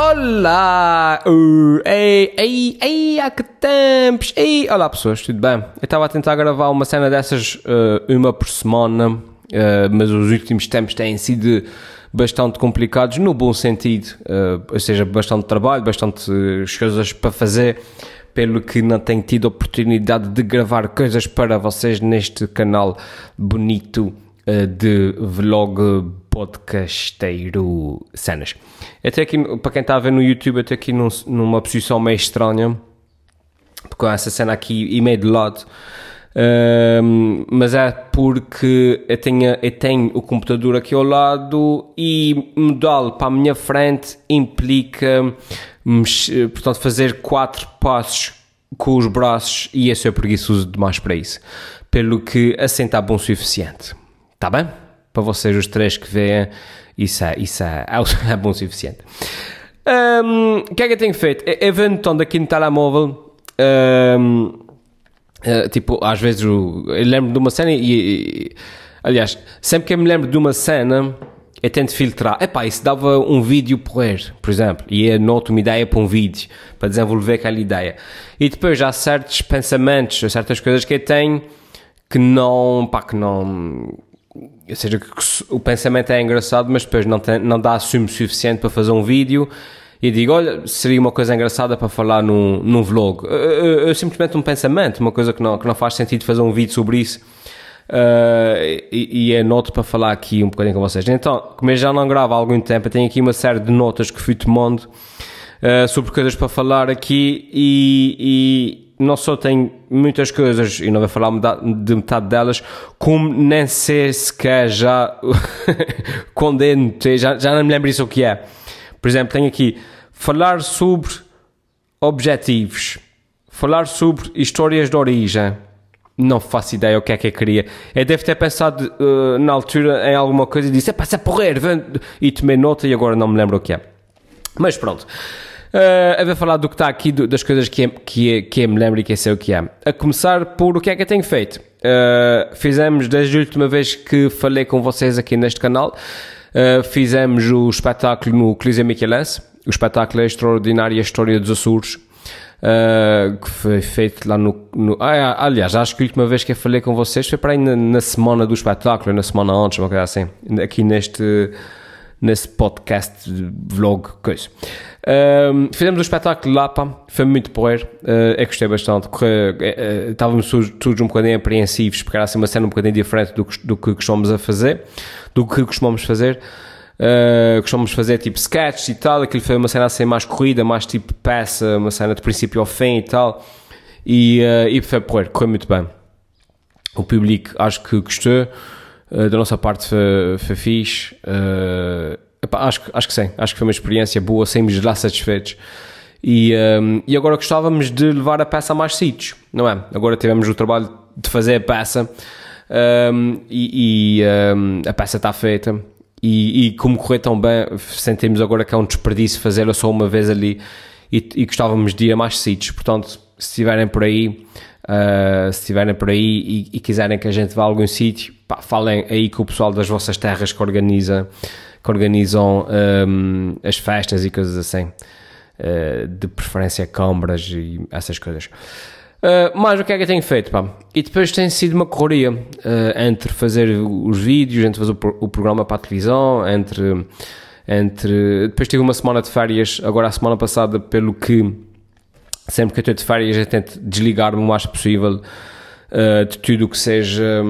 Olá! Uh, ei, ei, ei, há que tempos! Ei. Olá pessoas, tudo bem? Eu estava a tentar gravar uma cena dessas, uh, uma por semana, uh, mas os últimos tempos têm sido bastante complicados, no bom sentido, uh, ou seja, bastante trabalho, bastante coisas para fazer, pelo que não tenho tido oportunidade de gravar coisas para vocês neste canal bonito de vlog podcasteiro cenas. Até aqui, para quem está a ver no YouTube, até aqui num, numa posição meio estranha, com essa cena aqui e meio de lado. Um, mas é porque eu tenho, eu tenho o computador aqui ao lado e mudá-lo para a minha frente implica portanto, fazer quatro passos com os braços e esse é preguiçoso demais para isso. Pelo que está bom o suficiente. Está bem? Para vocês, os três que veem, isso é, isso é, é, é bom o suficiente. Um, o que é que eu tenho feito? Eu então aqui no telemóvel. Um, uh, eh, tipo, às vezes eu, eu lembro de uma cena e, e, Aliás, sempre que eu me lembro de uma cena, eu tento filtrar. Epá, isso dava um vídeo porrer, por exemplo, e eu noto uma ideia para um vídeo, para desenvolver aquela ideia. E depois há certos pensamentos, certas coisas que eu tenho que não, pá, que não ou seja, o pensamento é engraçado, mas depois não, tem, não dá assumo suficiente para fazer um vídeo e digo, olha, seria uma coisa engraçada para falar num, num vlog. Eu, simplesmente um pensamento, uma coisa que não, que não faz sentido fazer um vídeo sobre isso. Uh, e, e é noto para falar aqui um bocadinho com vocês. Então, como eu já não gravo há algum tempo, eu tenho aqui uma série de notas que fui tomando uh, sobre coisas para falar aqui e não só tenho muitas coisas, e não vou falar de metade delas, como nem sei sequer já condeno, já, já não me lembro isso o que é. Por exemplo, tenho aqui falar sobre objetivos, falar sobre histórias de origem. Não faço ideia o que é que eu queria. Eu devo ter pensado uh, na altura em alguma coisa e disse: é passa a porrer, e tomei nota e agora não me lembro o que é. Mas pronto. Uh, a ver falar do que está aqui, do, das coisas que, é, que, é, que é, me lembro e que é sei o que é. A começar por o que é que eu tenho feito. Uh, fizemos desde a última vez que falei com vocês aqui neste canal, uh, fizemos o espetáculo no Coliseu Michelense, o espetáculo é Extraordinária História dos Açores, uh, que foi feito lá no... no ah, aliás, acho que a última vez que eu falei com vocês foi para aí na, na semana do espetáculo, na semana antes, uma coisa assim, aqui neste nesse podcast vlog coisa. Um, fizemos um espetáculo lá, pá, foi muito porreiro, uh, eu gostei bastante, correu, uh, estávamos todos um bocadinho apreensivos, porque era assim uma cena um bocadinho diferente do, do que costumamos a fazer, do que costumamos fazer, uh, costumamos fazer tipo sketches e tal, aquilo foi uma cena assim mais corrida, mais tipo peça, uma cena de princípio ao fim e tal, e, uh, e foi porreiro, correu muito bem. O público acho que gostou, da nossa parte foi, foi fixe, uh, Epá, acho, acho que sim, acho que foi uma experiência boa, saímos lá satisfeitos. E, um, e agora gostávamos de levar a peça a mais sítios, não é? Agora tivemos o trabalho de fazer a peça um, e, e um, a peça está feita. E, e, como correu tão bem, sentimos agora que é um desperdício fazê-la só uma vez ali e, e, gostávamos de ir a mais sítios. Portanto, se estiverem por aí, uh, se estiverem por aí e, e, quiserem que a gente vá a algum sítio, falem aí com o pessoal das vossas terras que organiza que organizam um, as festas e coisas assim, uh, de preferência câmaras e essas coisas. Uh, mas o que é que eu tenho feito, pá? E depois tem sido uma correria uh, entre fazer os vídeos, entre fazer o, o, programa para a televisão, entre, entre... Depois tive uma semana de férias, agora a semana passada, pelo que sempre que eu estou de férias eu tento desligar-me o mais possível uh, de tudo o que seja...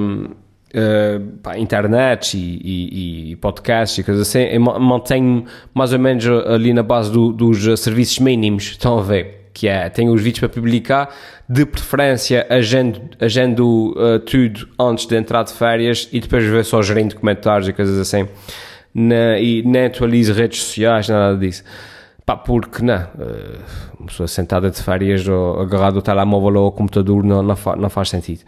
Uh, pá, internet e, e, e, podcasts e coisas assim, eu mantenho mais ou menos ali na base do, dos serviços mínimos, estão a ver? Que é, tenho os vídeos para publicar, de preferência agendo, agendo uh, tudo antes de entrar de férias e depois ver só gerindo comentários e coisas assim. Na, e nem atualizo redes sociais, nada disso. Pá, porque não, uh, uma pessoa sentada de férias ou agarrado ao telemóvel ou ao computador não, não, não faz sentido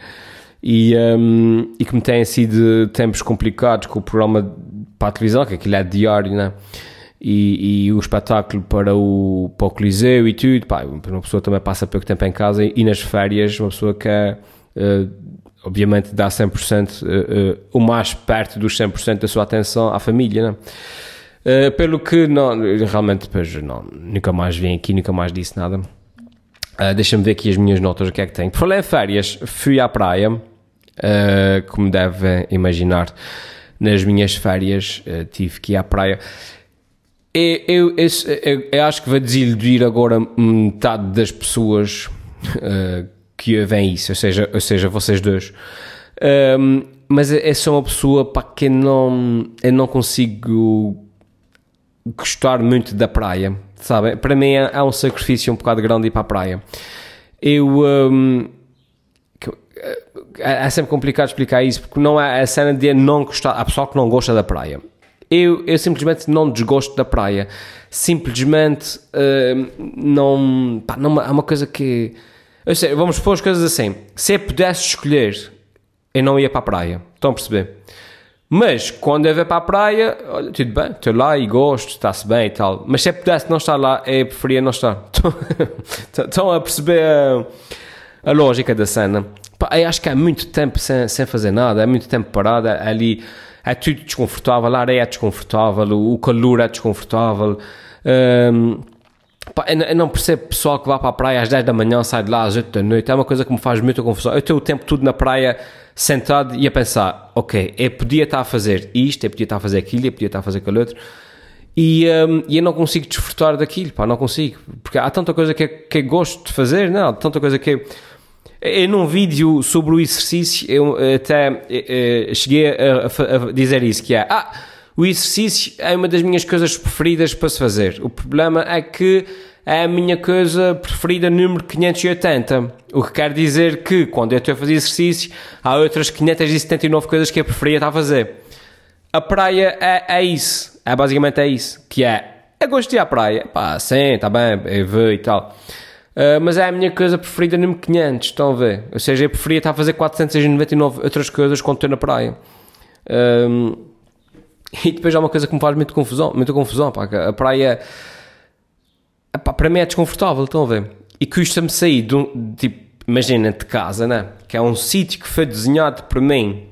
e, um, e que me têm sido tempos complicados com o programa para a televisão, que aquilo é diário, né? E, e o espetáculo para o, para o Coliseu e tudo, pá, uma pessoa também passa pouco tempo em casa e, nas férias uma pessoa quer, uh, obviamente, dar 100%, uh, uh, o mais perto dos 100% da sua atenção à família, né? Uh, pelo que não, realmente depois não, nunca mais vim aqui, nunca mais disse nada. Uh, Deixa-me ver aqui as minhas notas, o que é que tenho. Por falar em férias, fui à praia, uh, como devem imaginar, nas minhas férias tive que ir à praia. Eu, eu, eu, acho que vai desiludir agora metade das pessoas que veem isso, ou seja, ou seja vocês dois. Um, mas eu sou uma pessoa para que não, eu não consigo gostar muito da praia, sabe? Para mim é, é, um sacrifício um bocado grande ir para a praia. Eu. Um, é, é sempre complicado explicar isso porque não é a cena de não gostar. Há pessoal que não gosta da praia. Eu, eu simplesmente não desgosto da praia. Simplesmente uh, não. Pá, não. É uma coisa que. Eu sei, vamos pôr as coisas assim. Se eu pudesse escolher, eu não ia para a praia. Estão a perceber? Mas quando eu vou para a praia, olha, tudo bem, estou lá e gosto, está-se bem e tal. Mas se eu pudesse não estar lá, eu preferia não estar. Estão a perceber a, a, lógica da cena? Eu acho que há muito tempo sem, sem fazer nada, há muito tempo parado ali. É tudo desconfortável, a areia é desconfortável, o calor é desconfortável. Um, pá, eu não percebo pessoal que vai para a praia às 10 da manhã, sai de lá às 8 da noite. É uma coisa que me faz muita confusão. Eu tenho o tempo todo na praia sentado e a pensar, ok, eu podia estar a fazer isto, eu podia estar a fazer aquilo, eu podia estar a fazer aquilo outro, e, um, e eu não consigo desfrutar daquilo, pá, não consigo, porque há tanta coisa que, que eu gosto de fazer, não, há tanta coisa que... Eu, num vídeo sobre o exercício, eu até eu, eu cheguei a, a, a, dizer isso, que é, ah, o exercício é uma das minhas coisas preferidas para se fazer. O problema é que é a minha coisa preferida número 580. O que quer dizer que, quando eu estou a fazer exercício, há outras 579 coisas que eu preferia estar a fazer. A praia é, é isso. É basicamente é isso. Que é, eu gosto de ir à praia. Pá, sim, está bem, eu vou e tal. Uh, mas é a minha coisa preferida número 500, estão a ver? Ou seja, eu preferia estar a fazer 499 outras coisas quando estou na praia. Um, e depois há uma coisa que me faz muito confusão, muita confusão, pá, a praia epá, para mim é desconfortável, estão a ver? E custa-me sair de um, tipo, imagina, de casa, né? Que é um sítio que foi desenhado por mim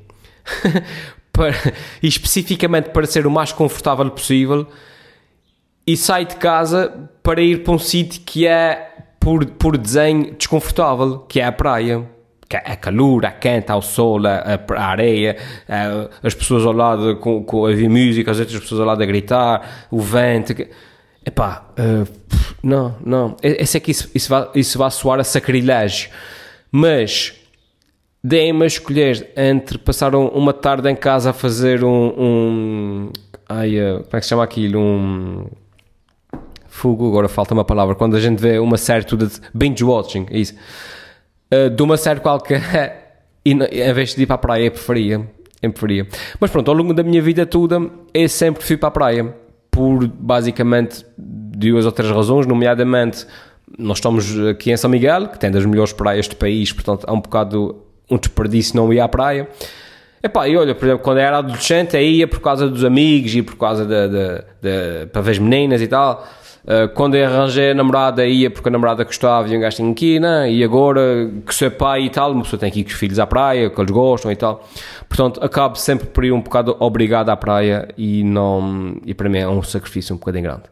para, e especificamente para ser o mais confortável possível e saio de casa para ir para um sítio que é por, por desenho desconfortável, que é a praia. Que é calor, é quente, há o sol, a, a areia, a, as pessoas ao lado com, com a ouvir música, as outras pessoas ao lado a gritar, o vento. Epá, uh, não, não. Eu sei que isso, isso, vai, isso vai soar a sacrilégio, mas deem-me a escolher entre passar um, uma tarde em casa a fazer um. um ai, uh, como é que se chama aquilo? Um. Fugo, agora falta uma palavra. Quando a gente vê uma série tudo de binge watching, é isso. Uh, de uma série qualquer, e em vez de ir para a praia, eu preferia. Eu preferia. Mas pronto, ao longo da minha vida toda, eu sempre fui para a praia por basicamente duas ou três razões, nomeadamente nós estamos aqui em São Miguel, que tem das melhores praias do país, portanto é um bocado um desperdício não ir à praia. Epá, e olha, por exemplo, quando eu era adolescente, eu ia por causa dos amigos e por causa de, de, de, para ver as meninas e tal. Uh, quando eu arranjei a namorada, ia porque a namorada gostava e um gajo aqui, né? e agora que sou pai e tal, uma pessoa tem que ir com os filhos à praia, que eles gostam e tal. Portanto, acabo sempre por ir um bocado obrigado à praia e não. E para mim é um sacrifício um bocadinho grande.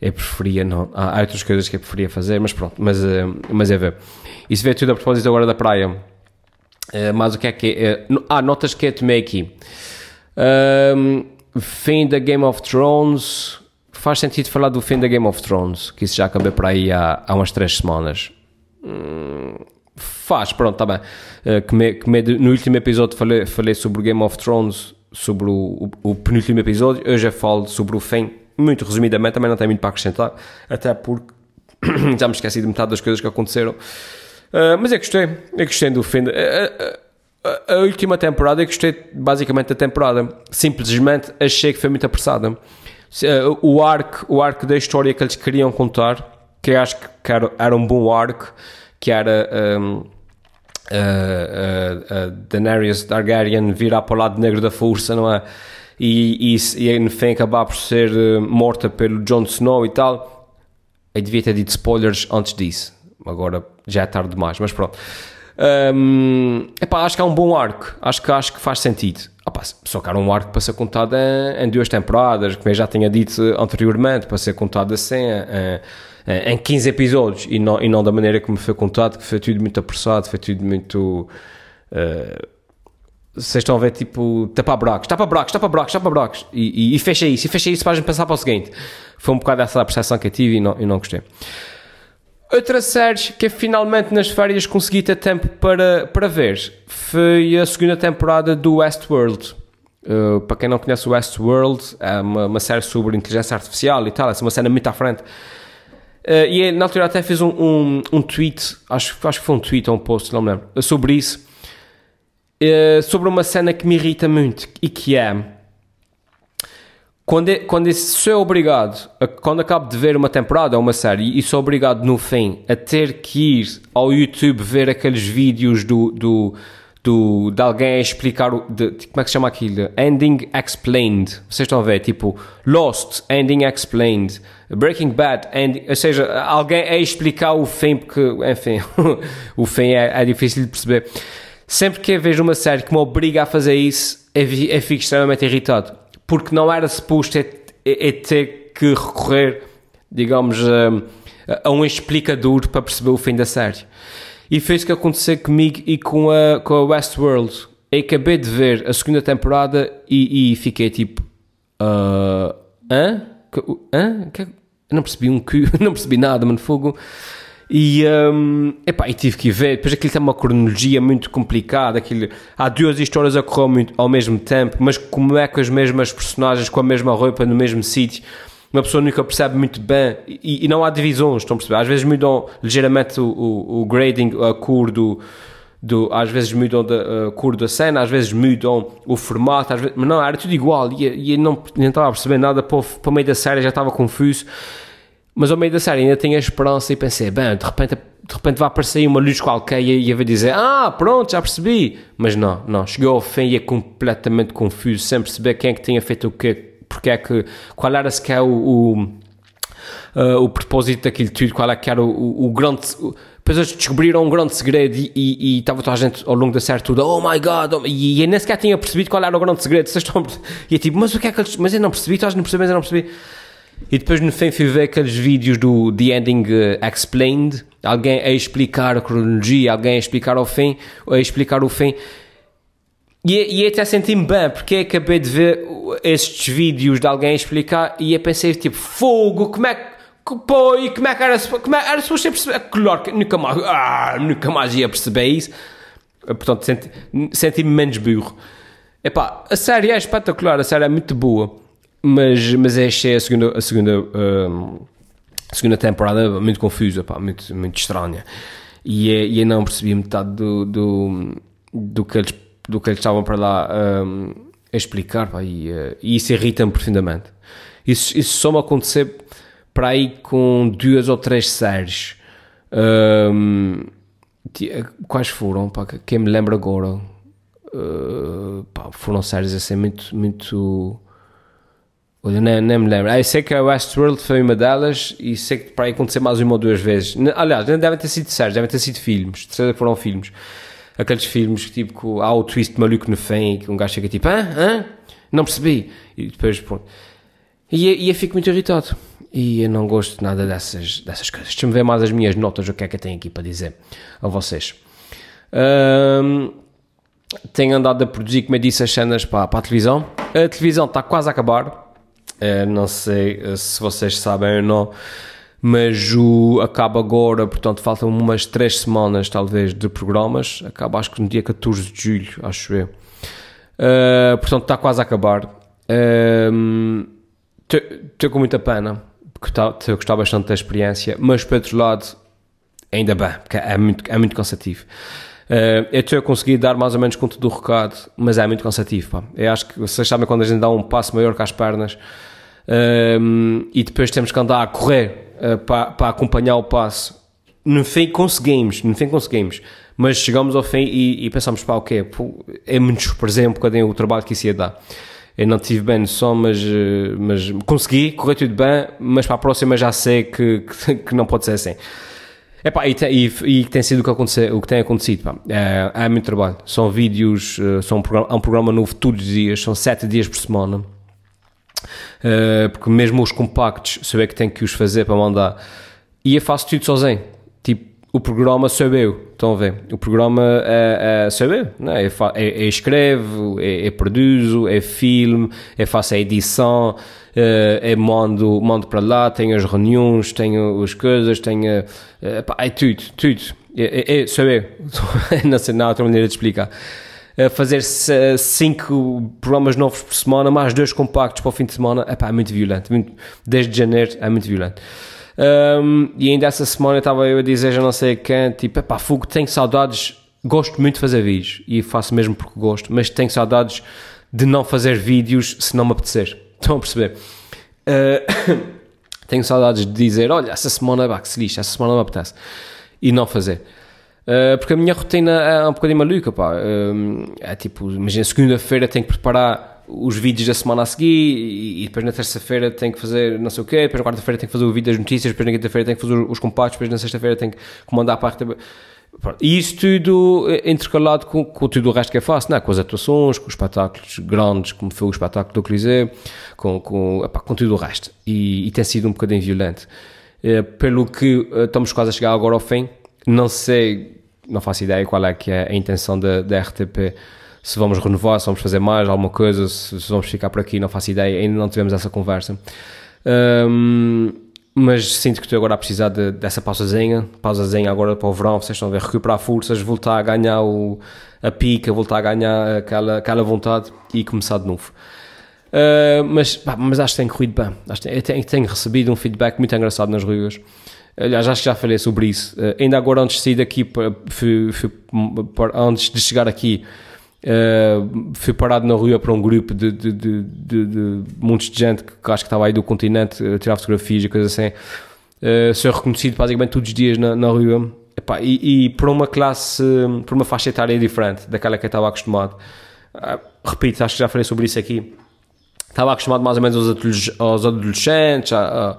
Eu preferia, não. Há, outras coisas que eu preferia fazer, mas pronto. Mas, uh, mas é ver. Isso vê tudo a propósito agora da praia. Uh, mas o que é que é? Ah, notas que eu tomei aqui. Um, fim da Game of Thrones. Faz sentido falar do fim da Game of Thrones, que isso já acabei para aí há, há umas três semanas. Hum, Faz, pronto, está bem. Uh, que me, que me, no último episódio falei, falei sobre Game of Thrones, sobre o, o, o penúltimo episódio. Eu já falo sobre o fim, muito resumidamente, também não tenho muito para acrescentar, até porque já me esqueci de metade das coisas que aconteceram. Uh, mas eu gostei, eu gostei do fim. De, uh, a, a última temporada, eu gostei basicamente da temporada. Simplesmente achei que foi muito apressada. O, arco, o arco da história que eles queriam contar, que acho que era, era um bom arco que era um, a, a, a Daenerys Targaryen virar para o lado negro da força, não é? E, e, e no fim acabar por ser uh, morta pelo Jon Snow e tal. Eu devia ter dito spoilers antes disso. Agora já é tarde demais, mas pronto. Um, epá, acho que é um bom arco. Acho que, acho que faz sentido. Opa, só que era um arco para ser contado em, em duas temporadas, como eu já tinha dito anteriormente, para ser contado assim, em, em 15 episódios, e não, e não da maneira como foi contado, que foi tudo muito apressado, foi tudo muito. Uh, vocês estão a ver tipo tapa buracos, tapa buracos, tapa buracos, tapa buracos e, e, e fecha isso, e fecha isso para a gente passar para o seguinte. Foi um bocado essa a percepção que eu tive e não, e não gostei. Outra série que finalmente nas férias consegui ter tempo para, para ver foi a segunda temporada do Westworld. Uh, para quem não conhece o Westworld, é uma, uma série sobre inteligência artificial e tal, é uma cena muito à frente. Uh, e na altura até fiz um, um, um, tweet, acho, acho que foi um tweet ou um post, não me lembro, sobre isso. Uh, sobre uma cena que me irrita muito e que é quando, é, quando é, sou obrigado, a, quando acabo de ver uma temporada ou uma série e sou obrigado no fim a ter que ir ao YouTube ver aqueles vídeos do, do, do de alguém a explicar o, de, como é que se chama aquilo? Ending Explained. Vocês estão a ver? Tipo, Lost, Ending Explained. Breaking Bad, ending, ou seja, alguém a explicar o fim, porque, enfim, o fim é, é difícil de perceber. Sempre que eu vejo uma série que me obriga a fazer isso, eu, eu fico extremamente irritado porque não era suposto é, é, é ter que recorrer, digamos, a, a, um explicador para perceber o fim da série. E fez o que aconteceu comigo e com a, com a Westworld. Eu acabei de ver a segunda temporada e, e fiquei tipo. Uh, hã? Hã? Não percebi um cu, não percebi nada, mano, fogo. E, um, epá, e tive que ver. Depois aquilo tem uma cronologia muito complicada. Aquilo, há duas histórias a correr muito, ao mesmo tempo, mas como é que as mesmas personagens com a mesma roupa no mesmo sítio? Uma pessoa nunca percebe muito bem e, e, não há divisões, estão a perceber? Às vezes mudam ligeiramente o, o, o grading, a cor do, do, às vezes mudam a cor da cena, às vezes mudam o formato, vezes, mas não, era tudo igual e, e não, não estava a perceber nada para o meio da série, já estava confuso. Mas ao meio da série ainda tinha a esperança e pensei, bem, de repente, de repente vai aparecer uma luz qualquer e vai dizer, ah, pronto, já percebi. Mas não, não, chegou ao fim e é completamente confuso, sem perceber quem é que tinha feito o quê, porque é que, qual era sequer o, o, uh, o propósito daquilo tudo, qual é que era o, o, o grande... Depois eles descobriram um grande segredo e, e, estava toda a gente ao longo da série tudo, oh my god, oh, e, e eu nem sequer tinha percebido qual era o grande segredo. Vocês estão, e é tipo, mas o que é que eles. Mas eu não percebi, estás não percebi, mas eu não percebi. E depois no fim fui ver aqueles vídeos do The Ending uh, Explained, alguém a explicar a cronologia, alguém a explicar o fim, a explicar o fim. E, e até senti-me bem, porque acabei de ver estes vídeos de alguém a explicar e eu pensei tipo, fogo, como é que. Pô, e como é que era, como é, era suposto perceber? Claro que nunca mais, ah, nunca mais ia perceber isso. Portanto, senti-me senti menos burro. Epá, a série é espetacular, a série é muito boa mas, mas achei a segunda, a segunda, um, a segunda temporada muito confusa, pá, muito, muito estranha. E, é, e eu não percebi metade do, do, do, que, eles, do que eles estavam para lá um, a explicar, pá, e, uh, e isso irrita-me profundamente. Isso, isso só me aconteceu para aí com duas ou três séries. Um, quais foram? Pá, quem me lembra agora? Uh, pá, foram séries assim muito, muito Olha, nem, nem me lembro. Ah, eu sei que a Westworld foi uma delas e sei que para aí acontecer mais uma ou duas vezes. Aliás, não devem ter sido séries, devem ter sido filmes. De certeza que foram filmes. Aqueles filmes que tipo, há o twist maluco no fim que um gajo chega tipo, hã? Hã? Não percebi. E depois, pronto. E, e eu fico muito irritado. E eu não gosto nada dessas, dessas coisas. Deixa-me ver mais as minhas notas, o que é que eu tenho aqui para dizer a vocês. Um, tenho andado a produzir, como eu disse, as cenas para, para a televisão. A televisão está quase a acabar não sei eh, se vocês sabem ou não, mas o, acaba agora, portanto, faltam umas três semanas, talvez, de programas. Acaba, acho que no dia 14 de julho, acho eu. Uh, portanto, está quase a acabar. Estou com muita pena, porque tá, estou a gostar bastante da experiência, mas, por outro lado, ainda bem, porque é muito, é muito cansativo. Uh, eu estou a dar mais ou menos conta do recado, mas é muito cansativo. Pá. Eu acho que vocês sabem quando a gente dá um passo maior que as pernas uh, e depois temos que andar a correr uh, para, para acompanhar o passo. No fim conseguimos, no fim conseguimos, mas chegamos ao fim e, e pensamos, pá, o quê? É muito surpreendente um o trabalho que isso ia dar. Eu não tive bem noção, mas, mas consegui, correu tudo bem, mas para a próxima já sei que, que, que não pode ser assim. Epá, e, tem, e, e tem sido o que, aconte, o que tem acontecido. Pá. É, é muito trabalho. São vídeos, eh, são um programa, há um programa novo todos os dias, são sete dias por semana. Uh, porque mesmo os compactos, saber que tenho que os fazer para mandar. E eu faço tudo sozinho. O programa sou eu. Estão a ver? O programa é, é, sou eu. Não é? Eu, fa, eu, eu escrevo, eu, eu produzo, eu filme, eu faço a edição, uh, eu mando, mando para lá, tenho as reuniões, tenho as coisas, tenho. É tudo, tudo. É, é, sou eu. não sei, não há outra maneira de explicar fazer cinco programas novos por semana, mais dois compactos para o fim de semana, é muito violento. Muito, desde janeiro é muito violento. Um, e ainda essa semana estava eu a dizer, já não sei quem, tipo, epá, fogo, tenho saudades, gosto muito de fazer vídeos e faço mesmo porque gosto, mas tenho saudades de não fazer vídeos se não me apetecer. Estão a perceber? Uh, tenho saudades de dizer, olha, essa semana, bah, que se lixa, essa semana não me apetece. E não fazer. Uh, porque a minha rotina é um bocadinho maluca, pá. Uh, é tipo, imagina, segunda-feira tenho que preparar os vídeos da semana a seguir e, depois na terça-feira tenho que fazer não sei o quê, depois na quarta-feira tenho que fazer o vídeo das notícias, depois na quinta-feira tenho que fazer os compactos, depois na sexta-feira tenho que comandar a parte... E isso tudo intercalado com, com tudo o resto que eu faço, não é? com as atuações, com os espetáculos grandes, como foi o espetáculo do Coliseu, com, com, epá, com tudo o resto. E, e tem sido um bocadinho violento. É, pelo que eh, estamos quase a chegar agora ao fim, não sei não faço ideia qual é que é a intenção da RTP, se vamos renovar, se vamos fazer mais alguma coisa, se, vamos ficar por aqui, não faço ideia, ainda não tivemos essa conversa. Um, mas sinto que estou agora a precisar de, dessa pausazinha, pausazinha agora para o verão, vocês estão a ver, recuperar forças, voltar a ganhar o, a pica, voltar a ganhar aquela, aquela vontade e começar de novo. Uh, mas, pá, mas acho que tem corrido bem. Acho que tenho, tenho recebido um feedback muito engraçado nas ruas. Aliás, acho que já falei sobre isso. Uh, ainda agora, antes de sair daqui, fui, fui, antes de chegar aqui, uh, fui parado na rua para um grupo de, de, de, de, de de gente que acho que estava aí do continente a tirar fotografias e coisas assim. Uh, reconhecido basicamente todos os dias na, na rua. Epá, e, e para uma classe, para uma faixa etária diferente daquela que eu estava acostumado. Uh, repito, acho que já falei sobre isso aqui. Estava acostumado mais ou menos aos, aos adolescentes, a, a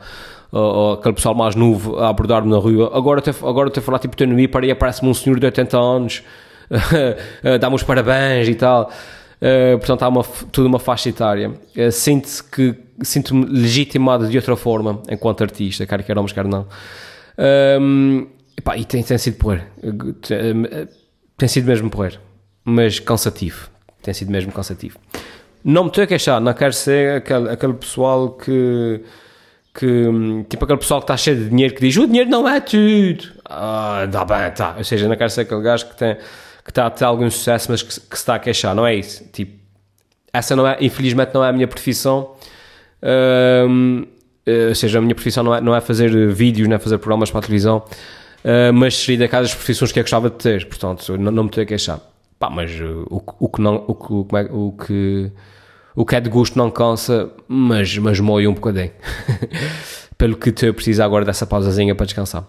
ou aquele pessoal mais novo a abordar-me na rua. Agora estou agora a falar tipo autonomia para aí aparece-me um senhor de 80 anos, dá-me os parabéns e tal. Uh, portanto, há uma, toda uma faixa etária. Uh, sinto que sinto-me legitimado de outra forma enquanto artista, quer queiramos, quer não. Um, epá, e tem, tem sido porrer. Tem sido mesmo porrer. Mas cansativo. Tem sido mesmo cansativo. Não me estou a queixar, não quero ser aquele, aquele pessoal que que, tipo aquele pessoal que está cheio de dinheiro que diz o dinheiro não é tudo. Ah, dá bem, tá. Ou seja, não quero ser aquele gajo que, tem, que está a ter algum sucesso, mas que, que se está a queixar, não é isso. Tipo, essa não é, infelizmente não é a minha profissão. Eh, ou seja, a minha profissão não é, não é fazer vídeos, não é fazer programas para a televisão, uh, mas seria daquelas profissões que eu gostava de ter, portanto, não, não me estou a queixar. Pá, mas o, o que não, o, o, como é, o que o que é de gosto não cansa, mas, mas moe um bocadinho. Pelo que te precisa agora dessa pausazinha para descansar.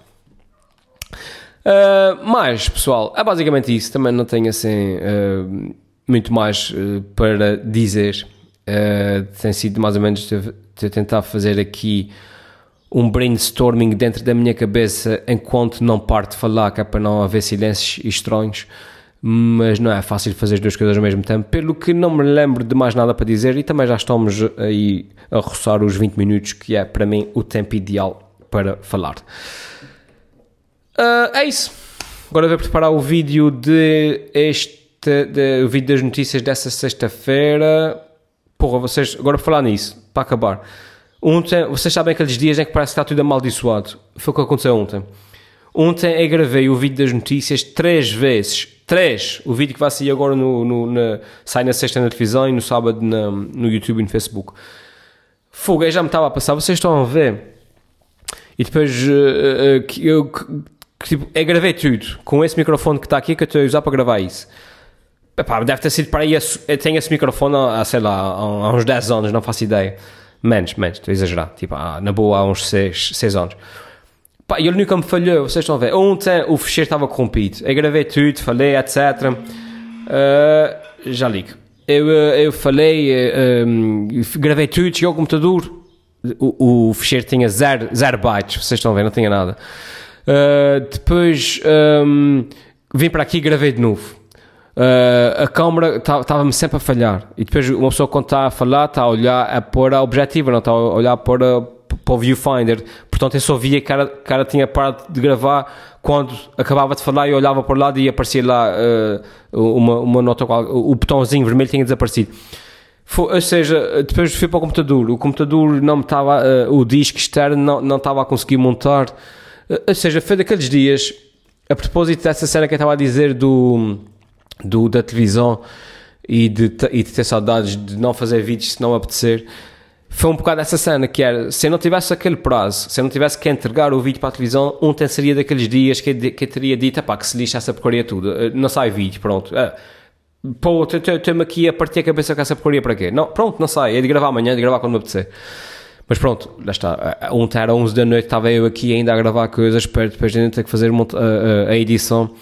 Uh, mas, pessoal, é basicamente isso. Também não tenho assim uh, muito mais uh, para dizer. tem sido mais ou menos de, tentar fazer aqui um brainstorming dentro da minha cabeça enquanto não paro de falar, que é para não haver silêncios estranhos mas não é fácil fazer as duas coisas ao mesmo tempo, pelo que não me lembro de mais nada para dizer e também já estamos aí a roçar os 20 minutos, que é para mim o tempo ideal para falar. Uh, é isso. Agora vou preparar o vídeo de este, de, o vídeo das notícias dessa sexta-feira. Porra, vocês, agora para falar nisso, para acabar. Ontem, vocês sabem aqueles dias em que parece que está tudo amaldiçoado. Foi o que aconteceu ontem. Ontem eu gravei o vídeo das notícias três vezes 3, o vídeo que vai sair agora no, no na, sai na sexta na televisão e no sábado na, no YouTube e no Facebook. Fogo, já me estava a passar, vocês estão a ver. E depois uh, uh, que eu que, tipo, eu gravei tudo com esse microfone que está aqui que eu estou a usar para gravar isso. Epá, deve ter sido para aí. Eu tenho esse microfone há, sei lá, há, uns 10 anos, não faço ideia. Menos, menos, estou a exagerar. Tipo, na boa, há uns 6, 6 anos. Pá, ele nunca me falhou, vocês estão a ver. Ontem o fecheiro estava corrompido. Eu gravei tudo, falei, etc. Uh, já ligo. Eu, eh, eu falei, uh, um, gravei tudo, cheguei ao computador. O, o fecheiro tinha 0 bytes, vocês estão a ver, não tinha nada. Uh, depois um, vim para aqui e gravei de novo. Uh, a câmera estava-me sempre a falhar. E depois uma pessoa quando está a falar está a olhar a pôr a objetiva, não está a olhar para, para o viewfinder. Portanto eu só via que cara, cara tinha parado de gravar quando acabava de falar e olhava para o lado e aparecia lá uh, uma, uma nota, o botãozinho vermelho tinha desaparecido. Foi, ou seja, depois fui para o computador, o computador não estava, uh, o disco externo não, não estava a conseguir montar. Uh, ou seja, foi daqueles dias, a propósito dessa cena que eu estava a dizer do, do da televisão e de, e de ter saudades de não fazer vídeos se não apetecer foi um bocado essa cena que era, se eu não tivesse aquele prazo, se eu não tivesse que entregar o vídeo para a televisão, ontem seria daqueles dias que, que eu teria dito, pá, que se lixa essa porcaria tudo, eh, não sai vídeo, pronto. Ah, pô, estou-me aqui a partir a cabeça com essa porcaria para quê? Não, pronto, não sai, é de gravar amanhã, é de gravar quando me apetecer. Mas pronto, lá está. Ontem era 11 da noite, estava eu aqui ainda a gravar coisas, espero depois de ter que fazer a, a, a edição.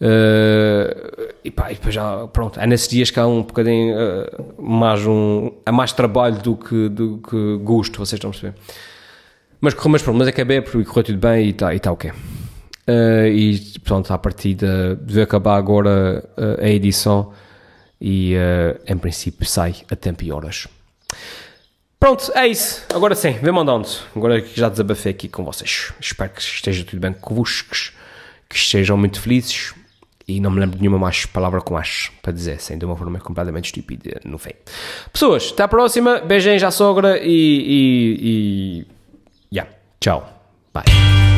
Uh, e pá, e depois já, pronto, é nesses dias que há um bocadinho uh, mais um, é mais trabalho do que, do que gosto, vocês estão a perceber. Mas, mas pronto, mas acabei porque correu tudo bem e está e tá ok. Uh, e pronto, partir de, de acabar agora a edição e em princípio sai a tempo e horas. Pronto, é isso. Agora sim, vem mandando. Agora que já desabafei aqui com vocês. Espero que esteja tudo bem convosco, que estejam muito felizes e não me lembro de nenhuma mais palavra com acho para dizer, sem de uma forma completamente estúpida no fim. Pessoas, até à próxima, beijinhos à sogra e. e, e... Yeah. Tchau. Bye.